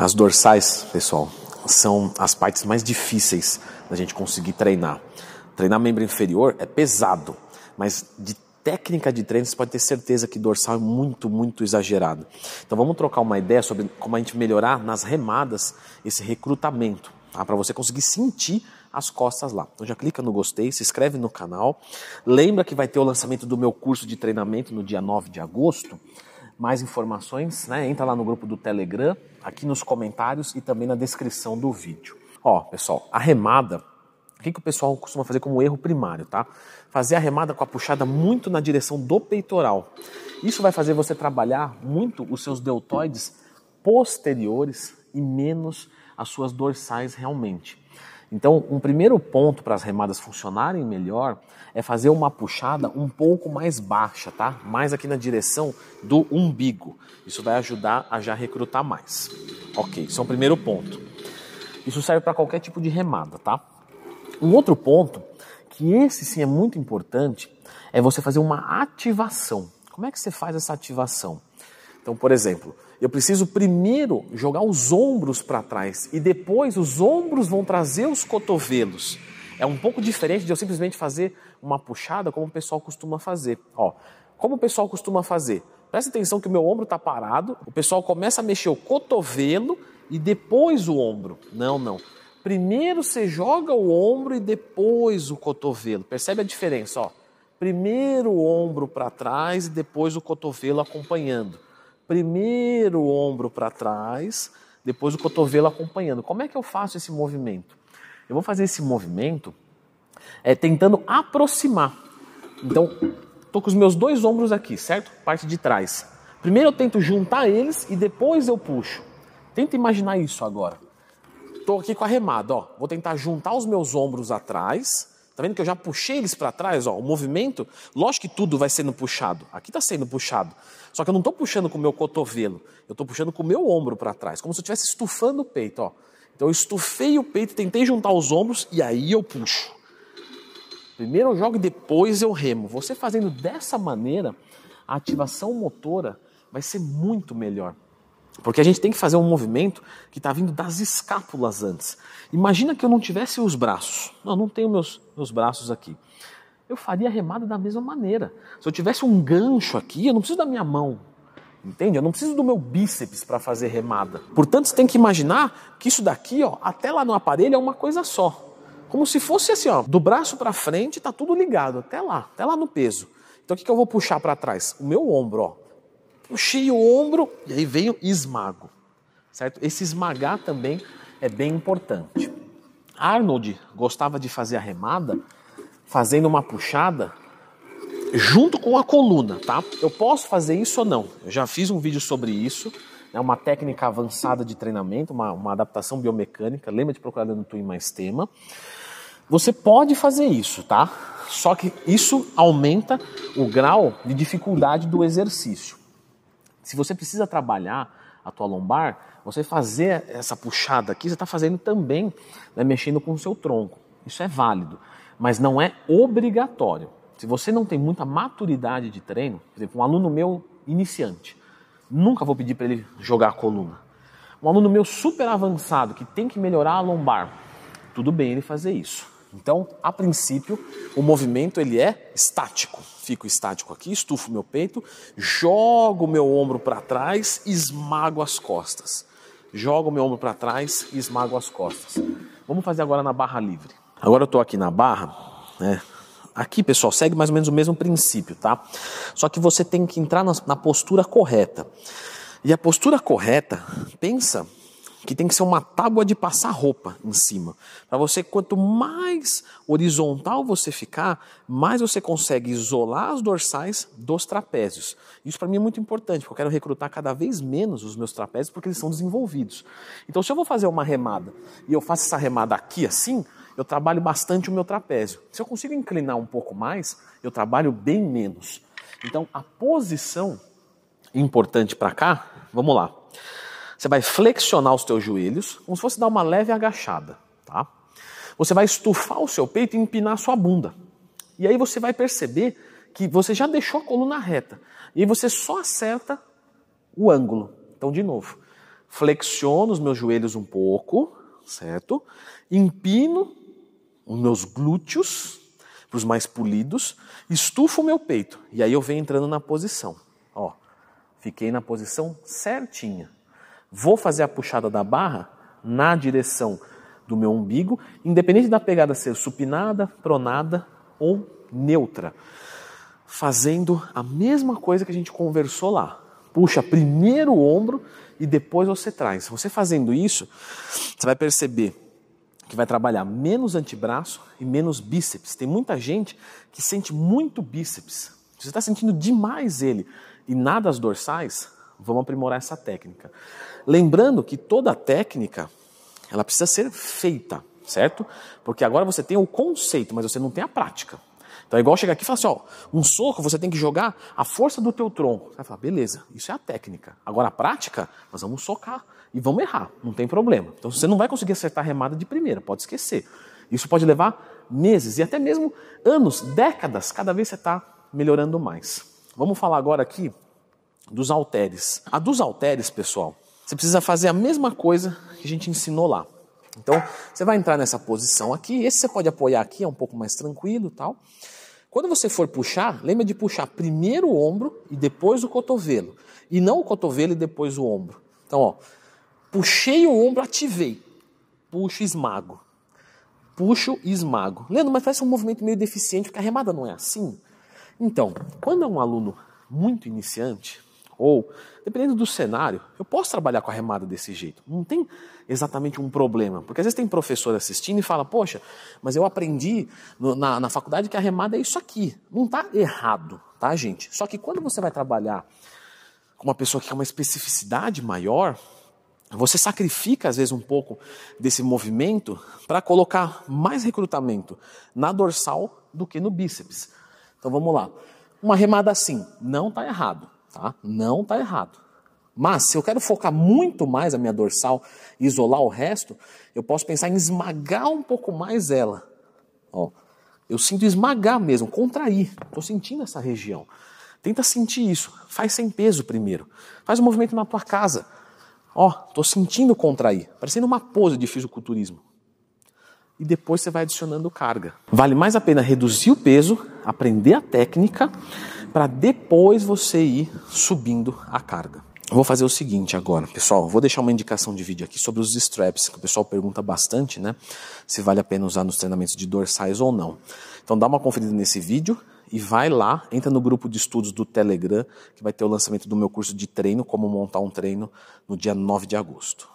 As dorsais, pessoal, são as partes mais difíceis da gente conseguir treinar. Treinar membro inferior é pesado, mas de técnica de treino você pode ter certeza que dorsal é muito, muito exagerado. Então vamos trocar uma ideia sobre como a gente melhorar nas remadas esse recrutamento, tá? para você conseguir sentir as costas lá. Então já clica no gostei, se inscreve no canal. Lembra que vai ter o lançamento do meu curso de treinamento no dia 9 de agosto. Mais informações, né? Entra lá no grupo do Telegram, aqui nos comentários e também na descrição do vídeo. Ó, pessoal, a remada, o que, que o pessoal costuma fazer como erro primário, tá? Fazer a remada com a puxada muito na direção do peitoral. Isso vai fazer você trabalhar muito os seus deltoides posteriores e menos as suas dorsais realmente. Então, um primeiro ponto para as remadas funcionarem melhor é fazer uma puxada um pouco mais baixa, tá? Mais aqui na direção do umbigo. Isso vai ajudar a já recrutar mais. Ok, isso é um primeiro ponto. Isso serve para qualquer tipo de remada, tá? Um outro ponto, que esse sim é muito importante, é você fazer uma ativação. Como é que você faz essa ativação? Então, por exemplo, eu preciso primeiro jogar os ombros para trás e depois os ombros vão trazer os cotovelos. É um pouco diferente de eu simplesmente fazer uma puxada como o pessoal costuma fazer. Ó, como o pessoal costuma fazer? Presta atenção que o meu ombro está parado, o pessoal começa a mexer o cotovelo e depois o ombro. Não, não. Primeiro você joga o ombro e depois o cotovelo. Percebe a diferença? Ó? Primeiro o ombro para trás e depois o cotovelo acompanhando primeiro o ombro para trás, depois o cotovelo acompanhando. Como é que eu faço esse movimento? Eu vou fazer esse movimento é, tentando aproximar. Então, estou com os meus dois ombros aqui, certo? Parte de trás. Primeiro eu tento juntar eles e depois eu puxo. Tenta imaginar isso agora. Estou aqui com a remada, ó. Vou tentar juntar os meus ombros atrás Tá vendo que eu já puxei eles para trás? Ó, o movimento, lógico que tudo vai sendo puxado. Aqui está sendo puxado. Só que eu não estou puxando com o meu cotovelo. Eu estou puxando com o meu ombro para trás. Como se eu estivesse estufando o peito. Ó. Então eu estufei o peito, tentei juntar os ombros e aí eu puxo. Primeiro eu jogo e depois eu remo. Você fazendo dessa maneira, a ativação motora vai ser muito melhor. Porque a gente tem que fazer um movimento que está vindo das escápulas antes. Imagina que eu não tivesse os braços. Não, não tenho meus, meus braços aqui. Eu faria a remada da mesma maneira. Se eu tivesse um gancho aqui, eu não preciso da minha mão. Entende? Eu não preciso do meu bíceps para fazer remada. Portanto, você tem que imaginar que isso daqui, ó, até lá no aparelho é uma coisa só. Como se fosse assim, ó, do braço para frente está tudo ligado, até lá, até lá no peso. Então o que, que eu vou puxar para trás? O meu ombro, ó puxei o ombro e aí veio esmago. Certo? Esse esmagar também é bem importante. Arnold gostava de fazer a remada fazendo uma puxada junto com a coluna, tá? Eu posso fazer isso ou não? Eu já fiz um vídeo sobre isso. É uma técnica avançada de treinamento, uma, uma adaptação biomecânica. Lembra de procurar no Twin Mais Tema. Você pode fazer isso, tá? Só que isso aumenta o grau de dificuldade do exercício. Se você precisa trabalhar a tua lombar, você fazer essa puxada aqui, você está fazendo também, né, mexendo com o seu tronco. Isso é válido, mas não é obrigatório. Se você não tem muita maturidade de treino, por exemplo, um aluno meu iniciante, nunca vou pedir para ele jogar a coluna. Um aluno meu super avançado que tem que melhorar a lombar, tudo bem ele fazer isso. Então, a princípio, o movimento ele é estático. Fico estático aqui, estufo meu peito, jogo meu ombro para trás, esmago as costas. Jogo meu ombro para trás e esmago as costas. Vamos fazer agora na barra livre. Agora eu estou aqui na barra, né? Aqui, pessoal, segue mais ou menos o mesmo princípio, tá? Só que você tem que entrar na postura correta. E a postura correta, pensa que tem que ser uma tábua de passar roupa em cima. Para você, quanto mais horizontal você ficar, mais você consegue isolar as dorsais dos trapézios. Isso para mim é muito importante, porque eu quero recrutar cada vez menos os meus trapézios, porque eles são desenvolvidos. Então, se eu vou fazer uma remada e eu faço essa remada aqui assim, eu trabalho bastante o meu trapézio. Se eu consigo inclinar um pouco mais, eu trabalho bem menos. Então, a posição importante para cá, vamos lá. Você vai flexionar os teus joelhos, como se fosse dar uma leve agachada, tá? Você vai estufar o seu peito e empinar a sua bunda. E aí você vai perceber que você já deixou a coluna reta. E aí você só acerta o ângulo. Então, de novo, flexiono os meus joelhos um pouco, certo? Empino os meus glúteos para os mais polidos, estufo o meu peito e aí eu venho entrando na posição. Ó, fiquei na posição certinha. Vou fazer a puxada da barra na direção do meu umbigo, independente da pegada ser supinada, pronada ou neutra. Fazendo a mesma coisa que a gente conversou lá. Puxa primeiro o ombro e depois você traz. Você fazendo isso, você vai perceber que vai trabalhar menos antebraço e menos bíceps. Tem muita gente que sente muito bíceps. Você está sentindo demais ele e nada as dorsais, vamos aprimorar essa técnica. Lembrando que toda técnica ela precisa ser feita, certo? Porque agora você tem o conceito, mas você não tem a prática. Então é igual chegar aqui e falar assim, ó, um soco você tem que jogar a força do teu tronco. Você vai falar, beleza, isso é a técnica. Agora a prática, nós vamos socar e vamos errar, não tem problema. Então você não vai conseguir acertar a remada de primeira, pode esquecer. Isso pode levar meses e até mesmo anos, décadas, cada vez você está melhorando mais. Vamos falar agora aqui dos halteres. A dos halteres, pessoal, você precisa fazer a mesma coisa que a gente ensinou lá. Então, você vai entrar nessa posição aqui, esse você pode apoiar aqui, é um pouco mais tranquilo tal. Quando você for puxar, lembra de puxar primeiro o ombro e depois o cotovelo. E não o cotovelo e depois o ombro. Então, ó, puxei o ombro, ativei. Puxo esmago. Puxo e esmago. Leandro, mas faz um movimento meio deficiente, porque a remada não é assim. Então, quando é um aluno muito iniciante, ou, dependendo do cenário, eu posso trabalhar com a remada desse jeito. Não tem exatamente um problema. Porque às vezes tem professor assistindo e fala, poxa, mas eu aprendi no, na, na faculdade que a remada é isso aqui. Não está errado, tá, gente? Só que quando você vai trabalhar com uma pessoa que tem uma especificidade maior, você sacrifica às vezes um pouco desse movimento para colocar mais recrutamento na dorsal do que no bíceps. Então vamos lá. Uma remada assim, não está errado. Tá? Não está errado. Mas se eu quero focar muito mais a minha dorsal e isolar o resto, eu posso pensar em esmagar um pouco mais ela. Ó, eu sinto esmagar mesmo, contrair. Estou sentindo essa região. Tenta sentir isso. Faz sem peso primeiro. Faz um movimento na tua casa. Ó, estou sentindo contrair. Parecendo uma pose de fisiculturismo. E depois você vai adicionando carga. Vale mais a pena reduzir o peso, aprender a técnica para depois você ir subindo a carga. Vou fazer o seguinte agora, pessoal. Vou deixar uma indicação de vídeo aqui sobre os straps, que o pessoal pergunta bastante, né? Se vale a pena usar nos treinamentos de dorsais ou não. Então dá uma conferida nesse vídeo e vai lá, entra no grupo de estudos do Telegram, que vai ter o lançamento do meu curso de treino, como montar um treino, no dia 9 de agosto.